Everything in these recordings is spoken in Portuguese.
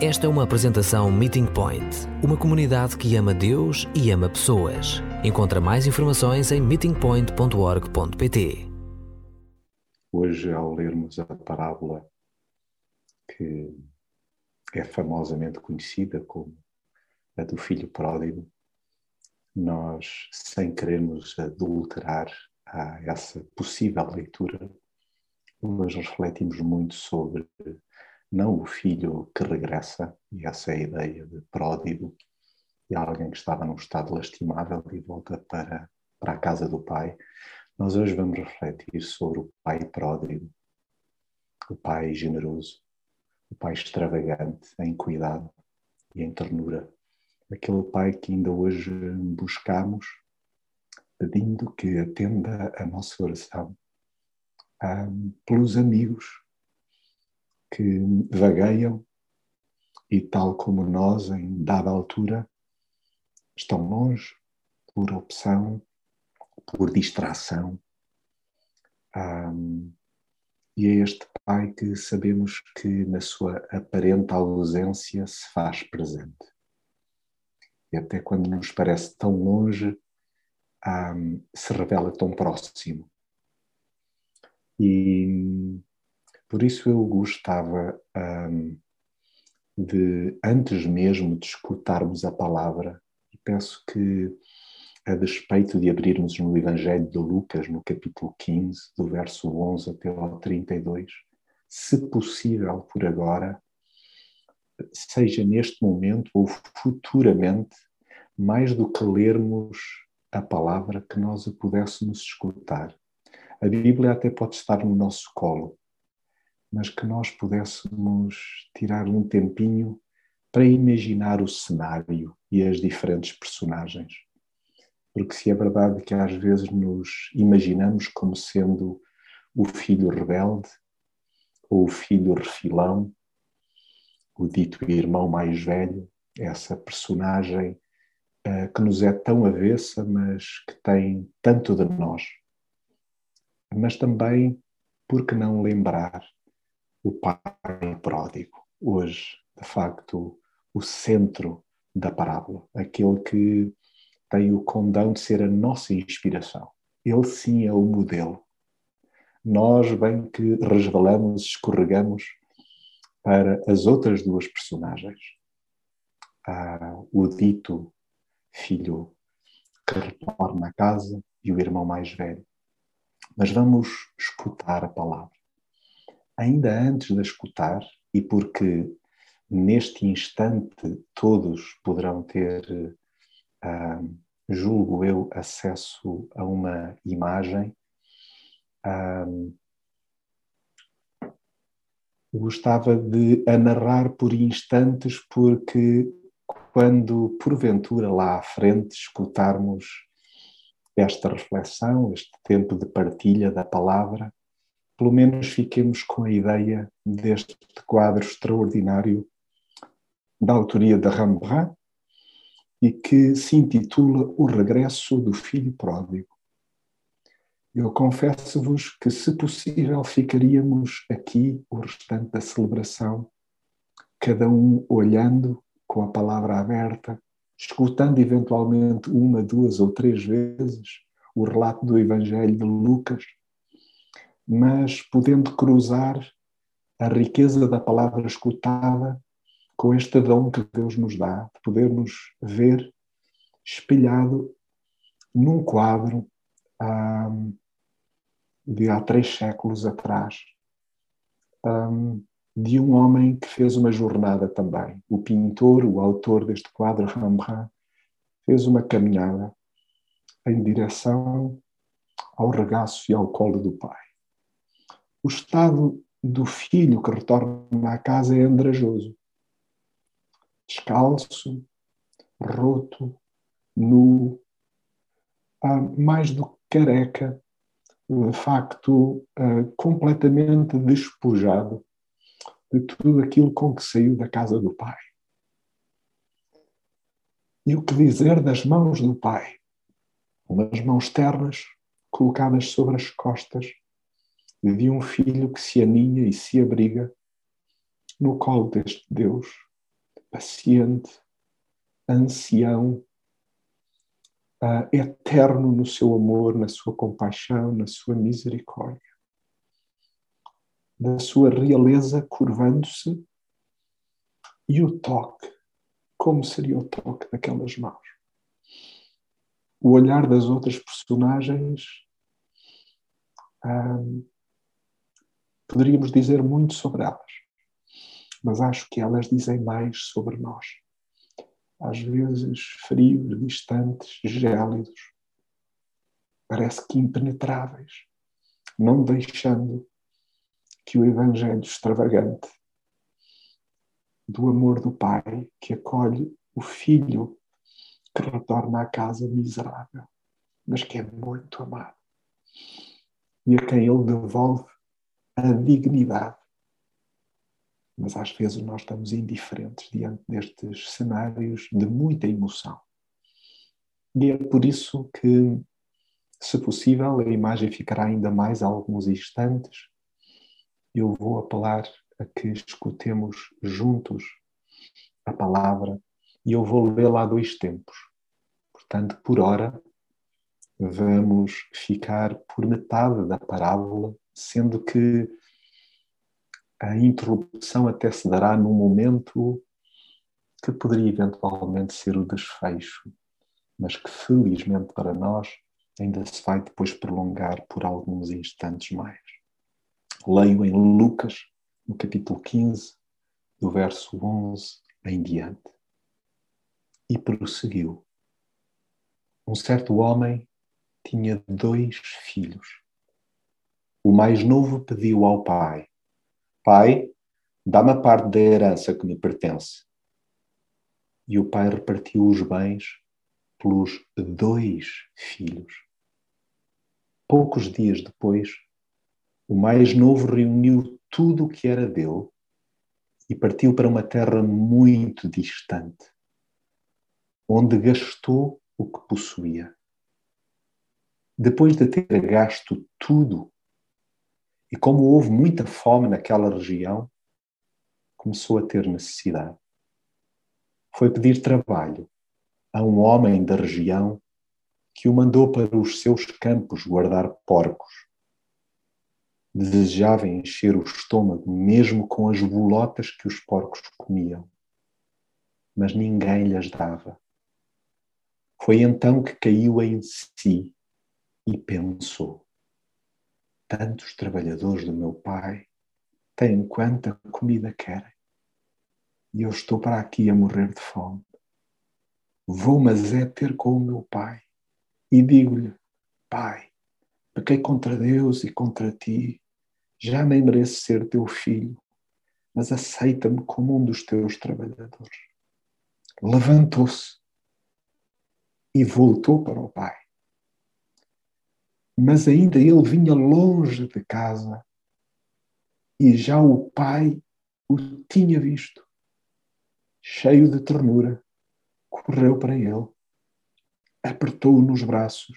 Esta é uma apresentação Meeting Point, uma comunidade que ama Deus e ama pessoas. Encontra mais informações em meetingpoint.org.pt. Hoje, ao lermos a parábola que é famosamente conhecida como a do filho pródigo, nós, sem querermos adulterar a essa possível leitura, nós refletimos muito sobre não o filho que regressa, e essa é a ideia de pródigo, e alguém que estava num estado lastimável e volta para, para a casa do pai. Nós hoje vamos refletir sobre o pai pródigo, o pai generoso, o pai extravagante em cuidado e em ternura. Aquele pai que ainda hoje buscamos, pedindo que atenda a nossa oração um, pelos amigos que vagueiam e, tal como nós, em dada altura, estão longe por opção, por distração. Um, e é este Pai que sabemos que, na sua aparente ausência, se faz presente. E até quando nos parece tão longe, um, se revela tão próximo. E por isso eu gostava um, de, antes mesmo de escutarmos a palavra, e peço que, a despeito de abrirmos no Evangelho de Lucas, no capítulo 15, do verso 11 até ao 32, se possível por agora, seja neste momento ou futuramente, mais do que lermos a palavra, que nós a pudéssemos escutar. A Bíblia até pode estar no nosso colo, mas que nós pudéssemos tirar um tempinho para imaginar o cenário e as diferentes personagens. Porque se é verdade que às vezes nos imaginamos como sendo o filho rebelde, ou o filho refilão, o dito irmão mais velho, essa personagem uh, que nos é tão avessa, mas que tem tanto de nós mas também, por que não lembrar o Pai pródigo, hoje, de facto, o centro da parábola, aquele que tem o condão de ser a nossa inspiração. Ele sim é o modelo. Nós, bem que resvalamos, escorregamos para as outras duas personagens. Ah, o dito filho que retorna à casa e o irmão mais velho. Mas vamos escutar a palavra. Ainda antes de escutar, e porque neste instante todos poderão ter, uh, julgo eu, acesso a uma imagem, uh, gostava de a narrar por instantes, porque quando porventura lá à frente escutarmos esta reflexão, este tempo de partilha da palavra, pelo menos fiquemos com a ideia deste quadro extraordinário da autoria de Rembrandt e que se intitula O Regresso do Filho Pródigo. Eu confesso-vos que, se possível, ficaríamos aqui o restante da celebração, cada um olhando com a palavra aberta, escutando eventualmente uma, duas ou três vezes o relato do Evangelho de Lucas, mas podendo cruzar a riqueza da palavra escutada com este dom que Deus nos dá, de podermos ver espelhado num quadro um, de há três séculos atrás, um, de um homem que fez uma jornada também. O pintor, o autor deste quadro, Rembrandt, fez uma caminhada em direção ao regaço e ao colo do pai. O estado do filho que retorna à casa é andrajoso. Descalço, roto, nu, mais do que careca, de facto, ah, completamente despojado de tudo aquilo com que saiu da casa do Pai. E o que dizer das mãos do Pai? Umas mãos ternas colocadas sobre as costas de um filho que se aninha e se abriga no colo deste Deus paciente, ancião, uh, eterno no seu amor, na sua compaixão, na sua misericórdia, da sua realeza curvando-se e o toque, como seria o toque daquelas mãos? O olhar das outras personagens, um, poderíamos dizer muito sobre elas, mas acho que elas dizem mais sobre nós. Às vezes frios, distantes, gélidos, parece que impenetráveis, não deixando que o Evangelho extravagante do amor do Pai que acolhe o filho que retorna à casa miserável, mas que é muito amado e a quem ele devolve a dignidade mas às vezes nós estamos indiferentes diante destes cenários de muita emoção. E é por isso que, se possível, a imagem ficará ainda mais alguns instantes. Eu vou apelar a que escutemos juntos a palavra e eu vou lê-la a dois tempos. Portanto, por hora, vamos ficar por metade da parábola, sendo que a interrupção até se dará num momento que poderia eventualmente ser o desfecho, mas que felizmente para nós ainda se vai depois prolongar por alguns instantes mais. Leio em Lucas, no capítulo 15, do verso 11 em diante. E prosseguiu. Um certo homem tinha dois filhos. O mais novo pediu ao pai: Pai, dá-me a parte da herança que me pertence. E o pai repartiu os bens pelos dois filhos. Poucos dias depois, o mais novo reuniu tudo o que era dele e partiu para uma terra muito distante, onde gastou o que possuía. Depois de ter gasto tudo e como houve muita fome naquela região, começou a ter necessidade. Foi pedir trabalho a um homem da região que o mandou para os seus campos guardar porcos. Desejava encher o estômago mesmo com as bolotas que os porcos comiam, mas ninguém lhes dava. Foi então que caiu em si e pensou: Tantos trabalhadores do meu pai têm quanta comida querem. E eu estou para aqui a morrer de fome. Vou, mas é ter com o meu pai. E digo-lhe: Pai, pequei contra Deus e contra ti. Já nem mereço ser teu filho, mas aceita-me como um dos teus trabalhadores. Levantou-se e voltou para o pai mas ainda ele vinha longe de casa e já o pai o tinha visto. Cheio de ternura, correu para ele, apertou-o nos braços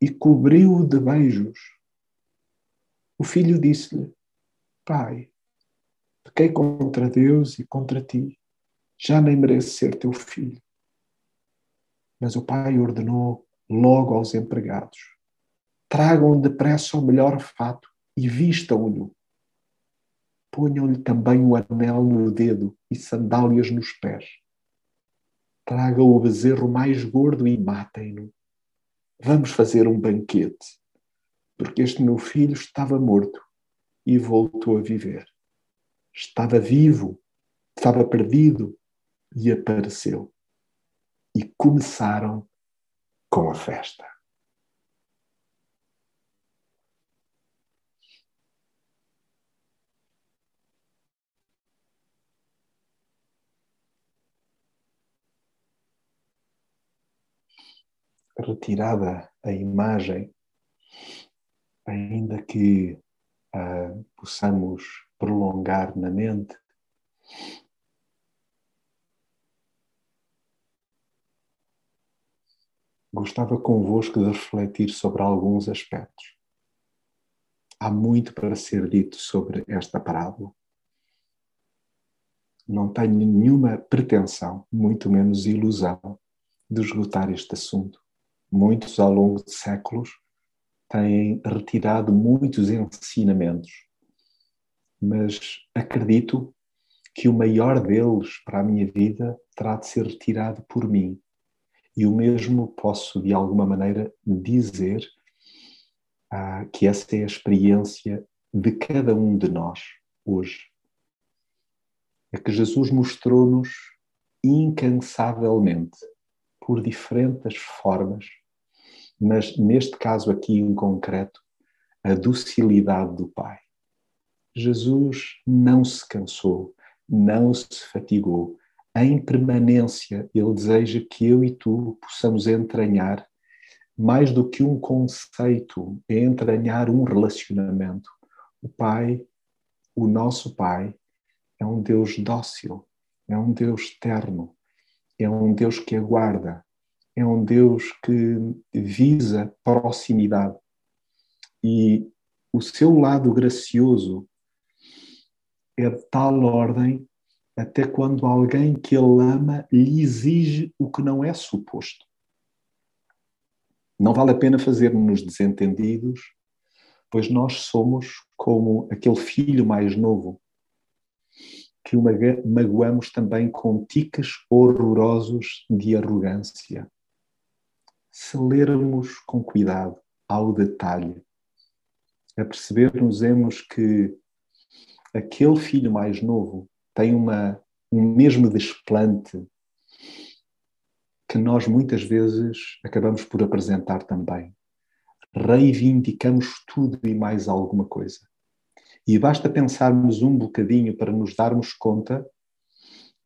e cobriu-o de beijos. O filho disse-lhe: Pai, pequei contra Deus e contra ti, já nem mereço ser teu filho. Mas o pai ordenou logo aos empregados: Tragam depressa o melhor fato e vistam-no. Ponham-lhe também o anel no dedo e sandálias nos pés. Tragam o bezerro mais gordo e matem-no. Vamos fazer um banquete, porque este meu filho estava morto e voltou a viver. Estava vivo, estava perdido e apareceu. E começaram com a festa. Retirada a imagem, ainda que uh, possamos prolongar na mente, gostava convosco de refletir sobre alguns aspectos. Há muito para ser dito sobre esta parábola. não tenho nenhuma pretensão, muito menos ilusão, de esgotar este assunto. Muitos, ao longo de séculos, têm retirado muitos ensinamentos, mas acredito que o maior deles para a minha vida terá de ser retirado por mim. E o mesmo posso, de alguma maneira, dizer ah, que essa é a experiência de cada um de nós hoje. É que Jesus mostrou-nos incansavelmente, por diferentes formas, mas neste caso aqui em concreto, a docilidade do Pai. Jesus não se cansou, não se fatigou. Em permanência, Ele deseja que eu e tu possamos entranhar mais do que um conceito, é entranhar um relacionamento. O Pai, o nosso Pai, é um Deus dócil, é um Deus terno, é um Deus que aguarda, é um Deus que visa proximidade. E o seu lado gracioso é de tal ordem até quando alguém que ele ama lhe exige o que não é suposto. Não vale a pena fazermos desentendidos, pois nós somos como aquele filho mais novo que o magoamos também com tiques horrorosos de arrogância. Se lermos com cuidado, ao detalhe, a percebermos que aquele filho mais novo tem uma, um mesmo desplante que nós muitas vezes acabamos por apresentar também. Reivindicamos tudo e mais alguma coisa. E basta pensarmos um bocadinho para nos darmos conta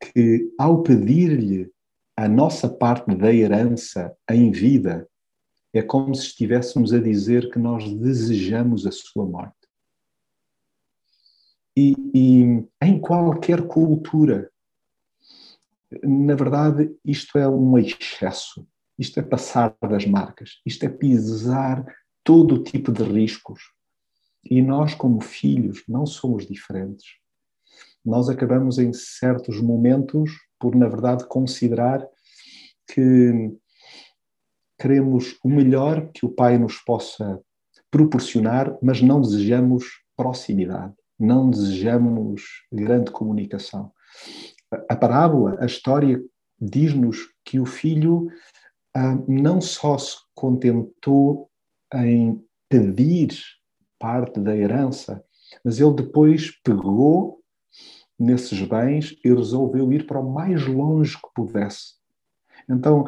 que, ao pedir-lhe a nossa parte da herança em vida, é como se estivéssemos a dizer que nós desejamos a sua morte. E, e em qualquer cultura, na verdade, isto é um excesso, isto é passar das marcas, isto é pisar todo o tipo de riscos. E nós, como filhos, não somos diferentes. Nós acabamos em certos momentos por, na verdade, considerar que queremos o melhor que o Pai nos possa proporcionar, mas não desejamos proximidade, não desejamos grande comunicação. A parábola, a história, diz-nos que o filho ah, não só se contentou em pedir parte da herança, mas ele depois pegou nesses bens e resolveu ir para o mais longe que pudesse. Então,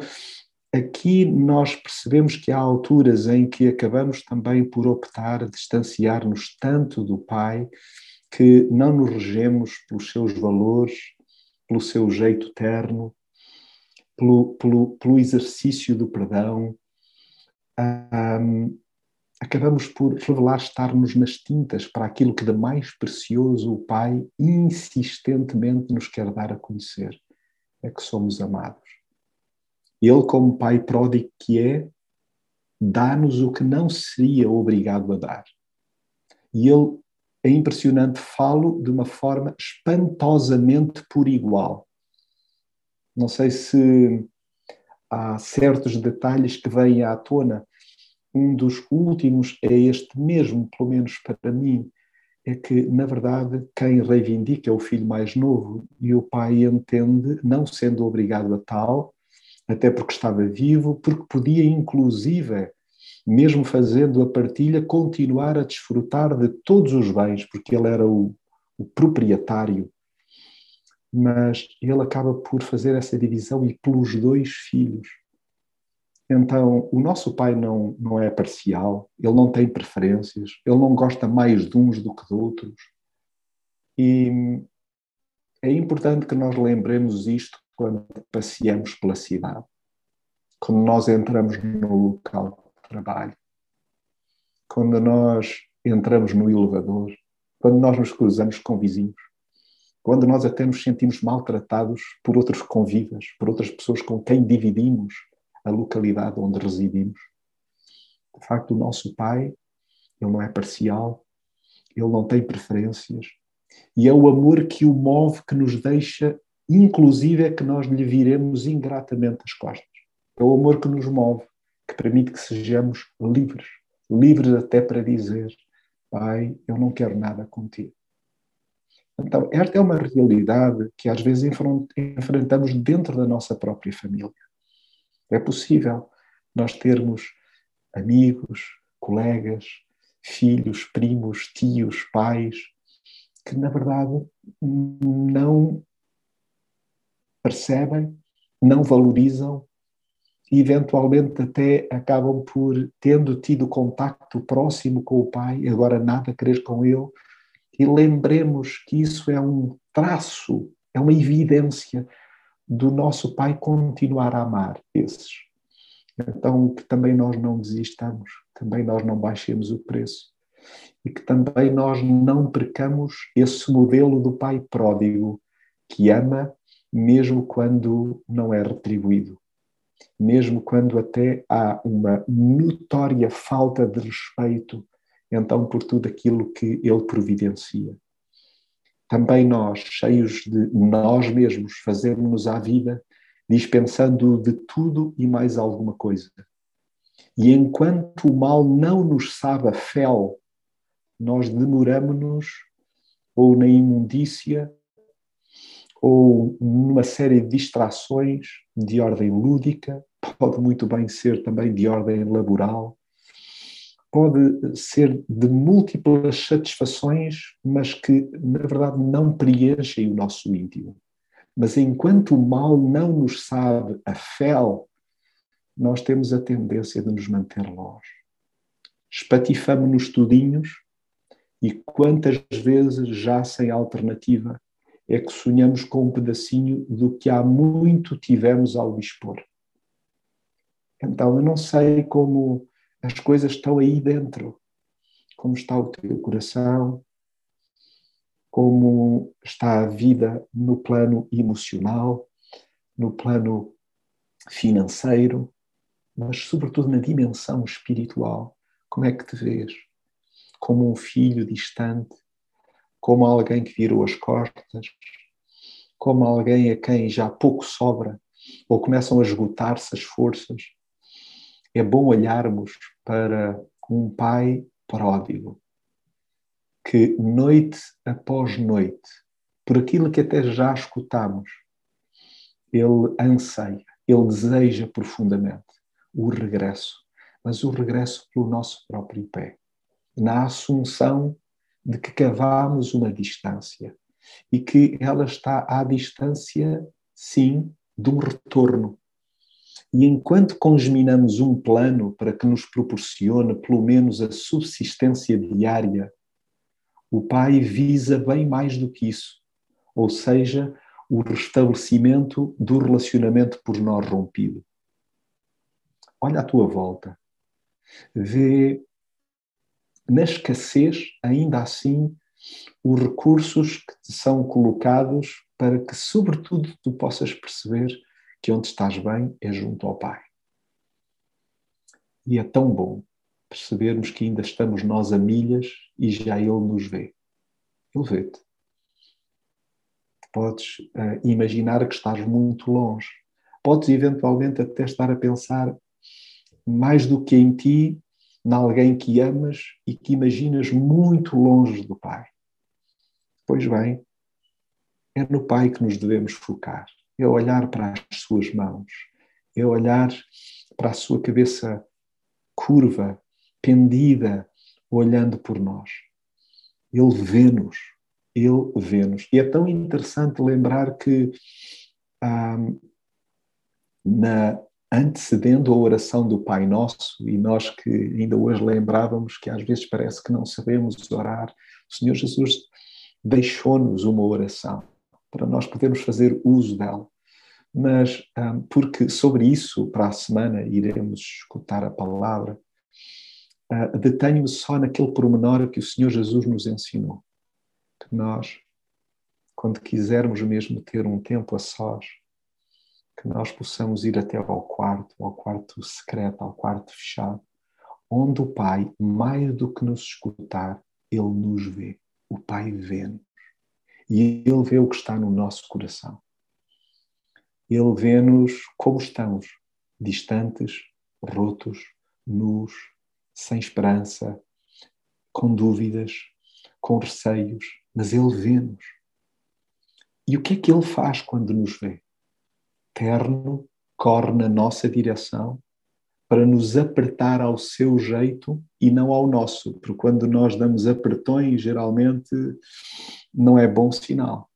aqui nós percebemos que há alturas em que acabamos também por optar a distanciar-nos tanto do Pai que não nos regemos pelos seus valores, pelo seu jeito terno, pelo, pelo, pelo exercício do perdão. Um, acabamos por revelar estar-nos nas tintas para aquilo que de mais precioso o Pai insistentemente nos quer dar a conhecer: é que somos amados. Ele, como Pai pródigo que é, dá-nos o que não seria obrigado a dar. E Ele é impressionante, falo de uma forma espantosamente por igual. Não sei se há certos detalhes que vêm à tona. Um dos últimos é este mesmo, pelo menos para mim, é que, na verdade, quem reivindica é o filho mais novo e o pai entende, não sendo obrigado a tal, até porque estava vivo, porque podia, inclusive, mesmo fazendo a partilha, continuar a desfrutar de todos os bens, porque ele era o, o proprietário. Mas ele acaba por fazer essa divisão e pelos dois filhos. Então, o nosso pai não, não é parcial, ele não tem preferências, ele não gosta mais de uns do que de outros. E é importante que nós lembremos isto quando passeamos pela cidade, quando nós entramos no local trabalho, quando nós entramos no elevador, quando nós nos cruzamos com vizinhos, quando nós até nos sentimos maltratados por outros convivas, por outras pessoas com quem dividimos a localidade onde residimos. De facto, o nosso Pai, ele não é parcial, ele não tem preferências, E é o amor que o move, que nos deixa, inclusive, é que nós lhe viremos ingratamente as costas. É o amor que nos move, que permite que sejamos livres. Livres até para dizer: Pai, eu não quero nada contigo. Então, esta é uma realidade que às vezes enfrentamos dentro da nossa própria família. É possível nós termos amigos, colegas, filhos, primos, tios, pais, que na verdade não percebem, não valorizam e eventualmente até acabam por, tendo tido contacto próximo com o pai, agora nada querer com ele, e lembremos que isso é um traço, é uma evidência do nosso pai continuar a amar esses. Então, que também nós não desistamos, também nós não baixemos o preço e que também nós não percamos esse modelo do pai pródigo que ama mesmo quando não é retribuído, mesmo quando até há uma notória falta de respeito então por tudo aquilo que ele providencia. Também nós, cheios de nós mesmos, fazemos-nos à vida dispensando de tudo e mais alguma coisa. E enquanto o mal não nos sabe a fel, nós demoramos-nos ou na imundícia ou numa série de distrações de ordem lúdica, pode muito bem ser também de ordem laboral, pode ser de múltiplas satisfações, mas que na verdade não preenchem o nosso íntimo. Mas enquanto o mal não nos sabe a fel, nós temos a tendência de nos manter longe. Espatifamos-nos tudinhos e quantas vezes, já sem alternativa, é que sonhamos com um pedacinho do que há muito tivemos ao dispor. Então, eu não sei como as coisas estão aí dentro, como está o teu coração, como está a vida no plano emocional, no plano financeiro, mas sobretudo na dimensão espiritual. Como é que te vês? Como um filho distante, como alguém que virou as costas, como alguém a quem já pouco sobra ou começam a esgotar-se as forças. É bom olharmos para um pai pródigo que noite após noite, por aquilo que até já escutamos, ele anseia, ele deseja profundamente o regresso, mas o regresso pelo nosso próprio pé, na assunção de que cavamos uma distância e que ela está à distância, sim, de um retorno. E enquanto congeminamos um plano para que nos proporcione pelo menos a subsistência diária o Pai visa bem mais do que isso, ou seja, o restabelecimento do relacionamento por nós rompido. Olha à tua volta, vê na escassez, ainda assim, os recursos que te são colocados para que, sobretudo, tu possas perceber que onde estás bem é junto ao Pai. E é tão bom percebermos que ainda estamos nós a milhas e já Ele nos vê. Ele vê-te. Podes uh, imaginar que estás muito longe. Podes eventualmente até estar a pensar mais do que em ti, em alguém que amas e que imaginas muito longe do Pai. Pois bem, é no Pai que nos devemos focar. É olhar para as suas mãos, é olhar para a sua cabeça curva, pendida, olhando por nós. Ele vê-nos, ele vê-nos. E é tão interessante lembrar que na antecedendo a oração do Pai Nosso, e nós que ainda hoje lembrávamos que às vezes parece que não sabemos orar, o Senhor Jesus deixou-nos uma oração para nós podermos fazer uso dela. Mas, ah, porque sobre isso, para a semana, iremos escutar a palavra, uh, detenho-me só naquele pormenor que o Senhor Jesus nos ensinou. Que nós, quando quisermos mesmo ter um tempo a sós, que nós possamos ir até ao quarto, ao quarto secreto, ao quarto fechado, onde o Pai, mais do que nos escutar, Ele nos vê. O Pai vê-nos. E Ele vê o que está no nosso coração. Ele vê-nos como estamos, distantes, rotos, nus, sem esperança, com dúvidas, com receios, mas Ele vê-nos. E o que é que Ele faz quando nos vê? Terno, corre na nossa direção para nos apertar ao seu jeito e não ao nosso, porque quando nós damos apertões, geralmente não é bom sinal.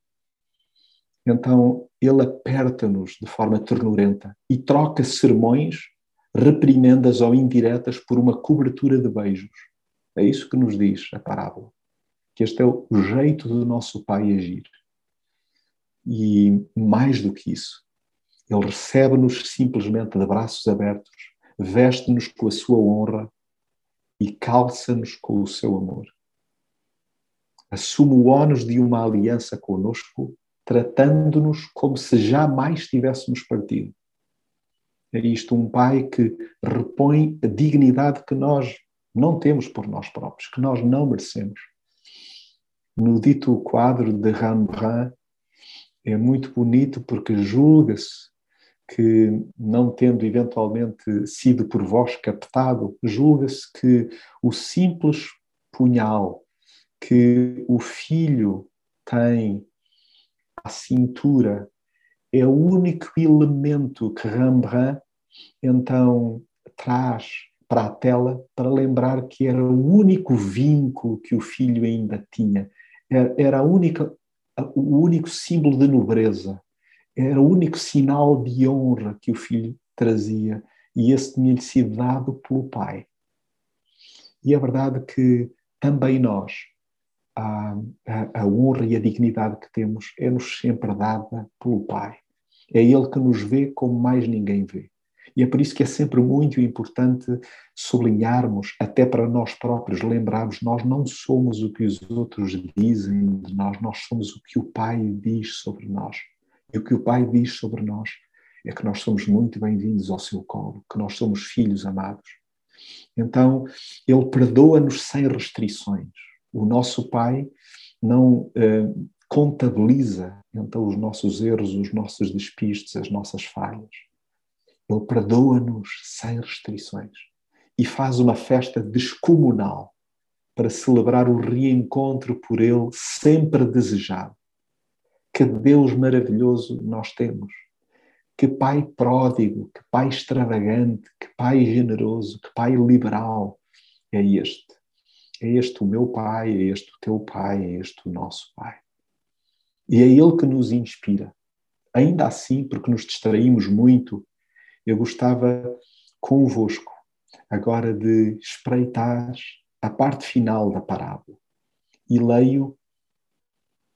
Então ele aperta-nos de forma ternurenta e troca sermões, reprimendas ou indiretas, por uma cobertura de beijos. É isso que nos diz a parábola. Que este é o jeito do nosso Pai agir. E mais do que isso, ele recebe-nos simplesmente de braços abertos, veste-nos com a sua honra e calça-nos com o seu amor. Assume o ónus de uma aliança conosco, tratando-nos como se jamais tivéssemos partido. É isto um pai que repõe a dignidade que nós não temos por nós próprios, que nós não merecemos. No dito quadro de Rembrandt, é muito bonito porque julga-se que, não tendo eventualmente sido por vós captado, julga-se que o simples punhal que o filho tem cintura é o único elemento que Rembrandt então traz para a tela para lembrar que era o único vínculo que o filho ainda tinha. Era a única, o único símbolo de nobreza era o único sinal de honra que o filho trazia e esse tinha-lhe sido dado pelo pai. E é verdade que também nós, a, a, a honra e a dignidade que temos é-nos sempre dada pelo pai. É ele que nos vê como mais ninguém vê. E é por isso que é sempre muito importante sublinharmos, até para nós próprios, lembrarmos: nós não somos o que os outros dizem de nós, nós somos o que o Pai diz sobre nós. E o que o Pai diz sobre nós é que nós somos muito bem-vindos ao seu colo, que nós somos filhos amados. Então, Ele perdoa-nos sem restrições. O nosso Pai não eh, contabiliza então os nossos erros, os nossos despistes, as nossas falhas. Ele perdoa-nos sem restrições e faz uma festa descomunal para celebrar o reencontro por Ele sempre desejado. Que Deus maravilhoso nós temos. Que Pai pródigo, que Pai extravagante, que Pai generoso, que Pai liberal é este. É este o meu Pai, é este o teu Pai, é este o nosso Pai. E é Ele que nos inspira. Ainda assim, porque nos distraímos muito, eu gostava convosco agora de espreitar a parte final da parábola. E leio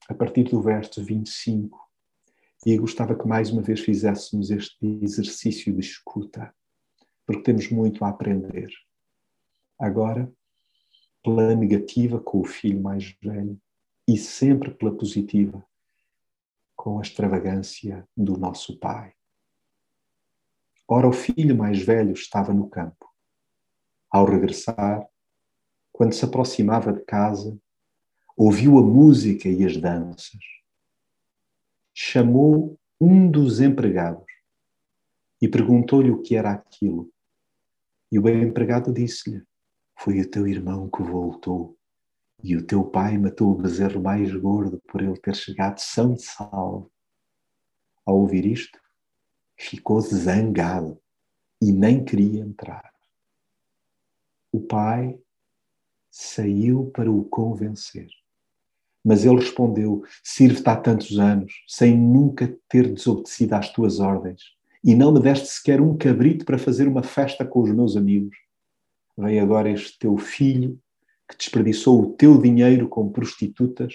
a partir do verso 25. E gostava que mais uma vez fizéssemos este exercício de escuta, porque temos muito a aprender. Agora, pela negativa com o filho mais velho e sempre pela positiva com a extravagância do nosso pai. Ora, o filho mais velho estava no campo. Ao regressar, quando se aproximava de casa, ouviu a música e as danças. Chamou um dos empregados e perguntou-lhe o que era aquilo. E o empregado disse-lhe: Foi o teu irmão que voltou, e o teu pai matou o bezerro mais gordo por ele ter chegado são e salvo. Ao ouvir isto, ficou zangado e nem queria entrar. O pai saiu para o convencer. Mas ele respondeu: Sirvo-te há tantos anos, sem nunca ter desobedecido às tuas ordens, e não me deste sequer um cabrito para fazer uma festa com os meus amigos. Vem agora este teu filho, que desperdiçou o teu dinheiro com prostitutas,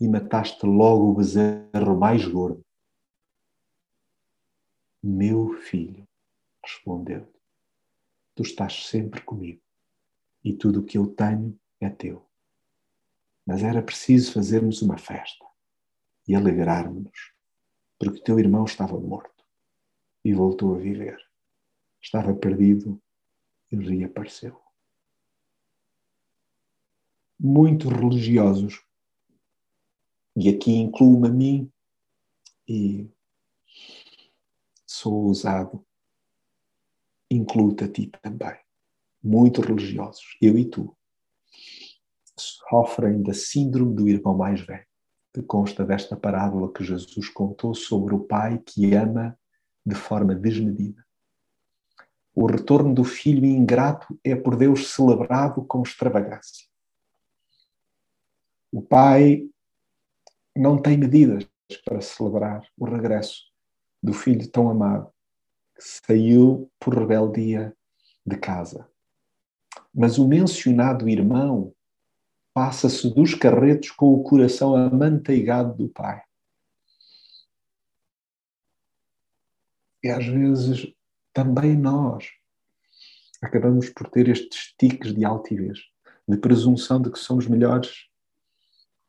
e mataste logo o bezerro mais gordo. Meu filho, respondeu tu estás sempre comigo, e tudo o que eu tenho é teu mas era preciso fazermos uma festa e alegrarmos-nos, porque teu irmão estava morto e voltou a viver. Estava perdido e reapareceu. Muitos religiosos E aqui incluo-me a mim e sou ousado. Incluo-te a ti também. Muito religiosos, eu e tu, sofrem da síndrome do irmão mais velho, que consta desta parábola que Jesus contou sobre o pai que ama de forma desmedida. O retorno do filho ingrato é por Deus celebrado com extravagância. O pai não tem medidas para celebrar o regresso do filho tão amado que saiu por rebeldia de casa. Mas o mencionado irmão passa-se dos carretos com o coração amanteigado do pai. E às vezes também nós acabamos por ter estes tiques de altivez, de presunção de que somos melhores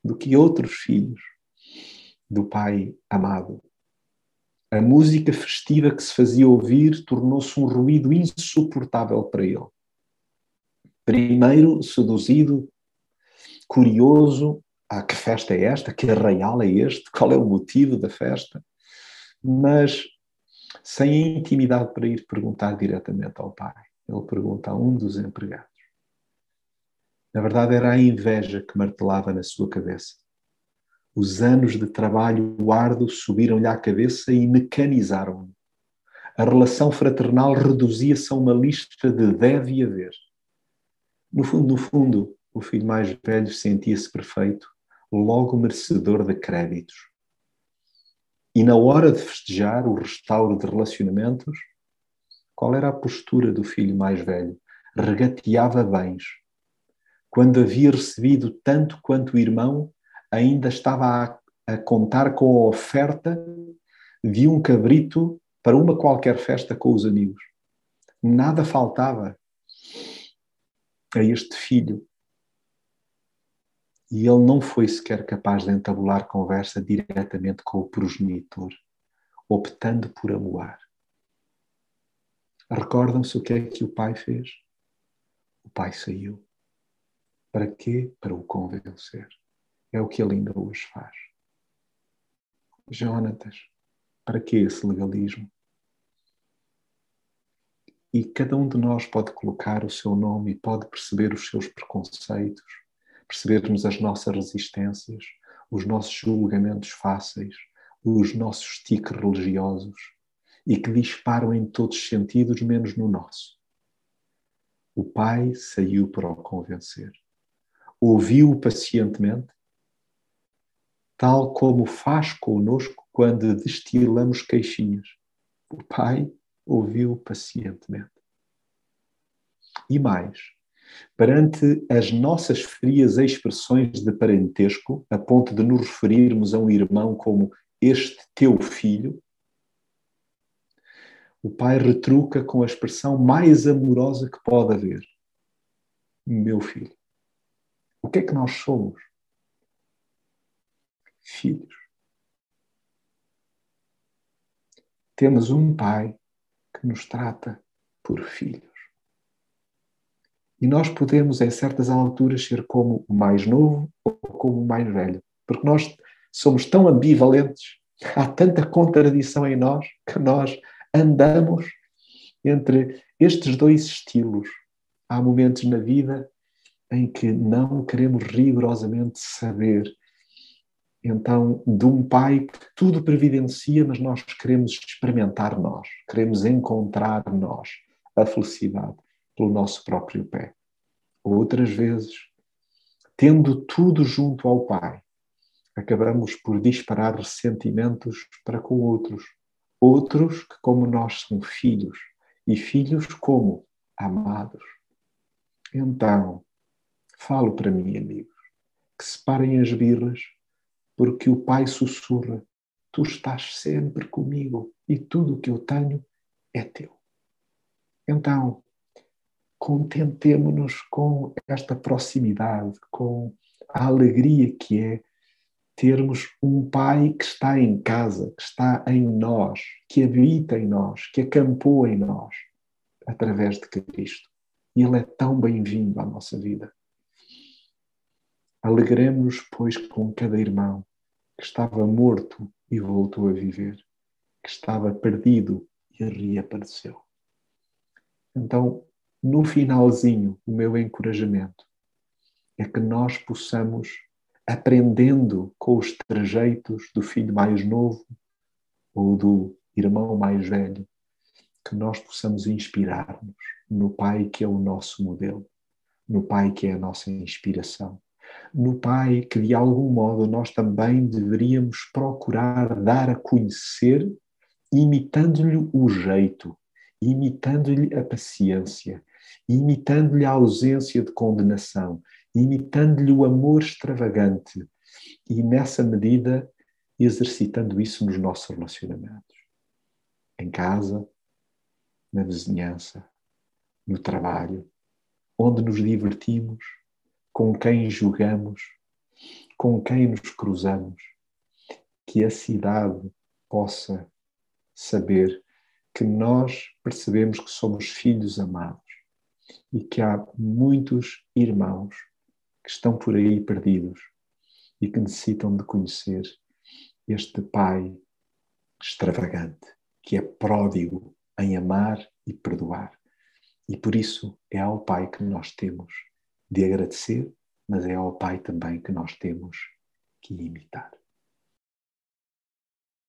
do que outros filhos do pai amado. A música festiva que se fazia ouvir tornou-se um ruído insuportável para ele. Primeiro, seduzido, curioso, ah, que festa é esta? Que arraial é este? Qual é o motivo da festa? Mas sem intimidade para ir perguntar diretamente ao pai. Ele pergunta a um dos empregados. Na verdade, era a inveja que martelava na sua cabeça. Os anos de trabalho árduo subiram-lhe à cabeça e mecanizaram-no. A relação fraternal reduzia-se a uma lista de deve haver. No fundo, no fundo, o filho mais velho sentia-se perfeito, logo merecedor de créditos. E na hora de festejar o restauro de relacionamentos, qual era a postura do filho mais velho? Regateava bens. Quando havia recebido tanto quanto o irmão, ainda estava a, a contar com a oferta de um cabrito para uma qualquer festa com os amigos. Nada faltava a este filho. E ele não foi sequer capaz de entabular conversa diretamente com o progenitor, optando por amoar. Recordam-se o que é que o pai fez? O pai saiu. Para quê? Para o convencer. É o que ele ainda hoje faz. Jonatas, para que esse legalismo? E cada um de nós pode colocar o seu nome e pode perceber os seus preconceitos, percebermos as nossas resistências, os nossos julgamentos fáceis, os nossos tiques religiosos e que disparam em todos os sentidos, menos no nosso. O pai saiu para o convencer. Ouviu-o pacientemente, tal como faz conosco quando destilamos queixinhas. O pai ouviu pacientemente. E mais, perante as nossas frias expressões de parentesco, a ponto de nos referirmos a um irmão como este teu filho, o pai retruca com a expressão mais amorosa que pode haver: Meu filho. O que é que nós somos? Filhos. Temos um pai que nos trata por filhos. E nós podemos, em certas alturas, ser como o mais novo ou como o mais velho, porque nós somos tão ambivalentes, há tanta contradição em nós que nós andamos entre estes dois estilos. Há momentos na vida em que não queremos rigorosamente saber. Então, de um pai que tudo previdencia, mas nós queremos experimentar nós, queremos encontrar nós a felicidade pelo nosso próprio pé. Outras vezes, tendo tudo junto ao Pai, acabamos por disparar ressentimentos para com outros. Outros que, como nós, são filhos, e filhos como amados. Então, falo para mim, amigos, que separem as birras, porque o Pai sussurra: Tu estás sempre comigo e tudo o que eu tenho é teu. Então, contentemo-nos com esta proximidade, com a alegria que é termos um Pai que está em casa, que está em nós, que habita em nós, que acampou em nós, através de Cristo. E Ele é tão bem-vindo à nossa vida. Alegremos-nos, pois, com cada irmão que estava morto e voltou a viver, que estava perdido e reapareceu. Então, no finalzinho, o meu encorajamento é que nós possamos, aprendendo com os trejeitos do filho mais novo ou do irmão mais velho, que nós possamos inspirar-nos no Pai que é o nosso modelo, no Pai que é a nossa inspiração, no Pai que de algum modo nós também deveríamos procurar dar a conhecer, imitando-lhe o jeito, imitando-lhe a paciência, imitando-lhe a ausência de condenação, imitando-lhe o amor extravagante e, nessa medida, exercitando isso nos nossos relacionamentos. Em casa, na vizinhança, no trabalho, onde nos divertimos, com quem jogamos, com quem nos cruzamos, que a cidade possa saber que nós percebemos que somos filhos amados e que há muitos irmãos que estão por aí perdidos e que necessitam de conhecer este Pai extravagante, que é pródigo em amar e perdoar. E por isso é ao Pai que nós temos de agradecer, mas é ao Pai também que nós temos que imitar.